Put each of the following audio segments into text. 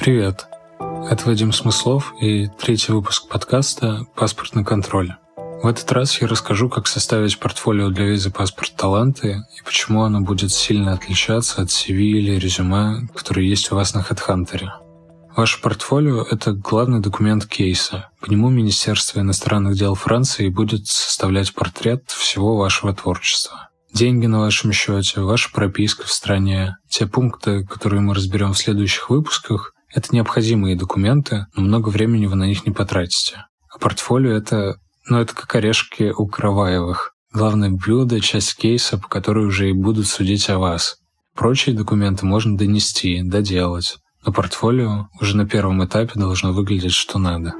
Привет! Это Вадим Смыслов и третий выпуск подкаста «Паспортный контроль». В этот раз я расскажу, как составить портфолио для визы «Паспорт Таланты» и почему оно будет сильно отличаться от CV или резюме, которые есть у вас на HeadHunter. Ваше портфолио — это главный документ кейса. По нему Министерство иностранных дел Франции будет составлять портрет всего вашего творчества. Деньги на вашем счете, ваша прописка в стране, те пункты, которые мы разберем в следующих выпусках, это необходимые документы, но много времени вы на них не потратите. А портфолио — это, ну, это как орешки у Караваевых. Главное блюдо — часть кейса, по которой уже и будут судить о вас. Прочие документы можно донести, доделать. Но портфолио уже на первом этапе должно выглядеть что надо.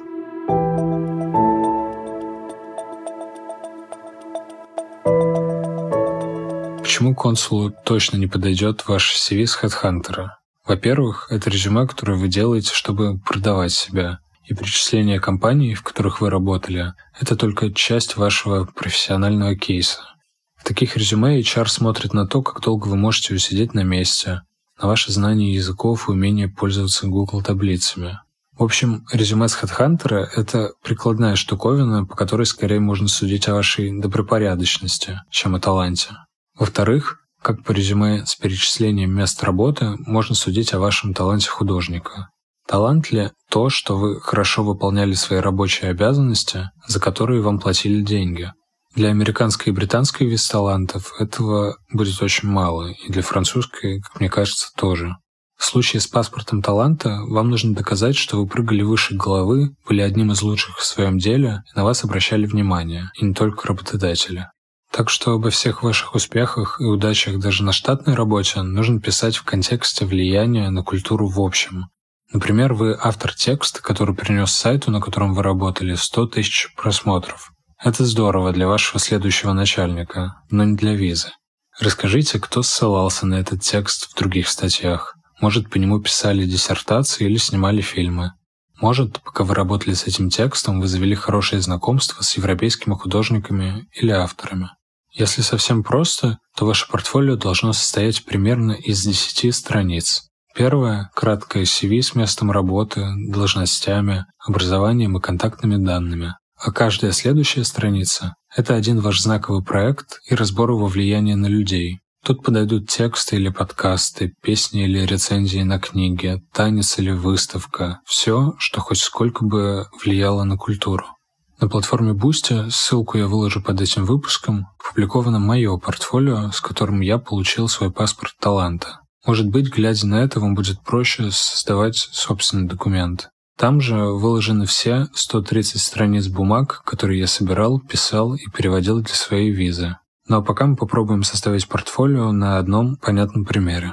Почему консулу точно не подойдет ваш CV с HeadHunter? Во-первых, это резюме, которое вы делаете, чтобы продавать себя. И перечисление компаний, в которых вы работали, это только часть вашего профессионального кейса. В таких резюме HR смотрит на то, как долго вы можете усидеть на месте, на ваше знание языков и умение пользоваться Google таблицами. В общем, резюме с HeadHunter — это прикладная штуковина, по которой скорее можно судить о вашей добропорядочности, чем о таланте. Во-вторых, как по резюме с перечислением мест работы можно судить о вашем таланте художника. Талант ли то, что вы хорошо выполняли свои рабочие обязанности, за которые вам платили деньги? Для американской и британской виз талантов этого будет очень мало, и для французской, как мне кажется, тоже. В случае с паспортом таланта вам нужно доказать, что вы прыгали выше головы, были одним из лучших в своем деле, и на вас обращали внимание, и не только работодатели. Так что обо всех ваших успехах и удачах даже на штатной работе нужно писать в контексте влияния на культуру в общем. Например, вы автор текста, который принес сайту, на котором вы работали, 100 тысяч просмотров. Это здорово для вашего следующего начальника, но не для визы. Расскажите, кто ссылался на этот текст в других статьях. Может, по нему писали диссертации или снимали фильмы. Может, пока вы работали с этим текстом, вы завели хорошее знакомство с европейскими художниками или авторами. Если совсем просто, то ваше портфолио должно состоять примерно из 10 страниц. Первое – краткое CV с местом работы, должностями, образованием и контактными данными. А каждая следующая страница – это один ваш знаковый проект и разбор его влияния на людей. Тут подойдут тексты или подкасты, песни или рецензии на книги, танец или выставка. Все, что хоть сколько бы влияло на культуру. На платформе Boosty, ссылку я выложу под этим выпуском, опубликовано мое портфолио, с которым я получил свой паспорт таланта. Может быть, глядя на это, вам будет проще создавать собственный документ. Там же выложены все 130 страниц бумаг, которые я собирал, писал и переводил для своей визы. Ну а пока мы попробуем составить портфолио на одном понятном примере.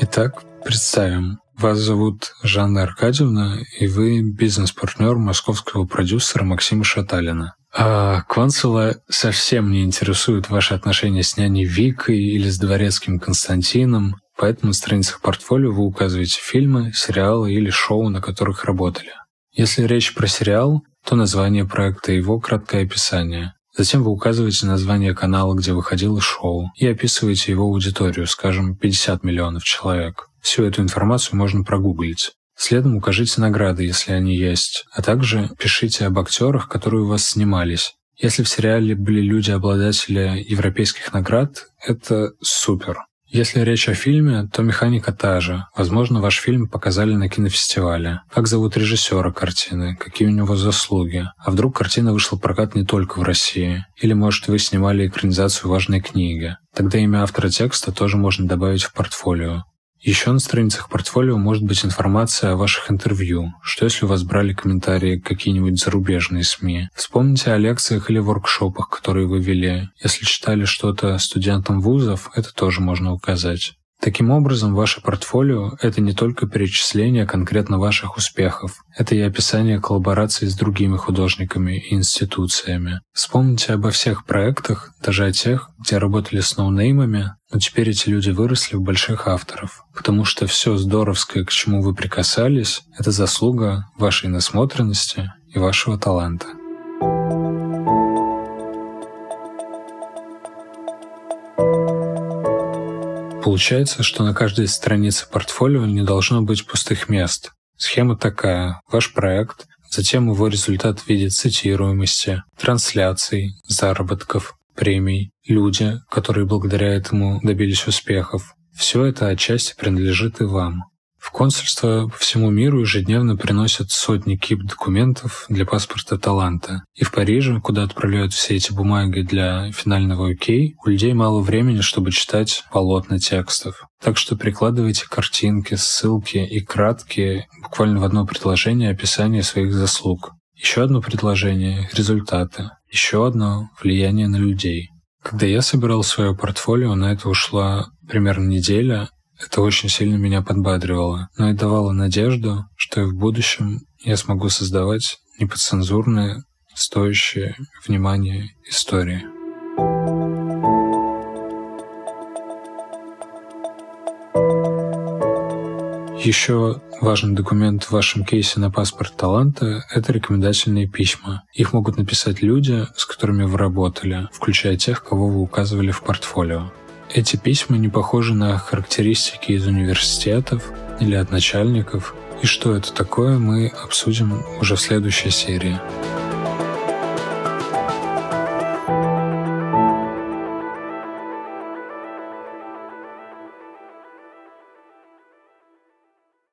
Итак, Представим. Вас зовут Жанна Аркадьевна, и вы бизнес-партнер московского продюсера Максима Шаталина. А консула совсем не интересуют ваши отношения с няней Викой или с дворецким Константином, поэтому на страницах портфолио вы указываете фильмы, сериалы или шоу, на которых работали. Если речь про сериал, то название проекта и его краткое описание. Затем вы указываете название канала, где выходило шоу, и описываете его аудиторию, скажем, 50 миллионов человек. Всю эту информацию можно прогуглить. Следом укажите награды, если они есть, а также пишите об актерах, которые у вас снимались. Если в сериале были люди-обладатели европейских наград, это супер. Если речь о фильме, то механика та же. Возможно, ваш фильм показали на кинофестивале. Как зовут режиссера картины? Какие у него заслуги? А вдруг картина вышла в прокат не только в России? Или, может, вы снимали экранизацию важной книги? Тогда имя автора текста тоже можно добавить в портфолио. Еще на страницах портфолио может быть информация о ваших интервью. Что если у вас брали комментарии какие-нибудь зарубежные СМИ? Вспомните о лекциях или воркшопах, которые вы вели. Если читали что-то студентам вузов, это тоже можно указать. Таким образом, ваше портфолио — это не только перечисление конкретно ваших успехов, это и описание коллабораций с другими художниками и институциями. Вспомните обо всех проектах, даже о тех, где работали с ноунеймами, но теперь эти люди выросли в больших авторов, потому что все здоровское, к чему вы прикасались, это заслуга вашей насмотренности и вашего таланта. Получается, что на каждой странице портфолио не должно быть пустых мест. Схема такая. Ваш проект, затем его результат в виде цитируемости, трансляций, заработков, премий, люди, которые благодаря этому добились успехов. Все это отчасти принадлежит и вам. В консульство по всему миру ежедневно приносят сотни кип документов для паспорта таланта. И в Париже, куда отправляют все эти бумаги для финального окей, у людей мало времени, чтобы читать полотна текстов. Так что прикладывайте картинки, ссылки и краткие, буквально в одно предложение описание своих заслуг. Еще одно предложение — результаты. Еще одно — влияние на людей. Когда я собирал свое портфолио, на это ушла примерно неделя, это очень сильно меня подбадривало, но и давало надежду, что и в будущем я смогу создавать неподцензурные, стоящие внимания истории. Еще важный документ в вашем кейсе на паспорт таланта — это рекомендательные письма. Их могут написать люди, с которыми вы работали, включая тех, кого вы указывали в портфолио. Эти письма не похожи на характеристики из университетов или от начальников, и что это такое, мы обсудим уже в следующей серии.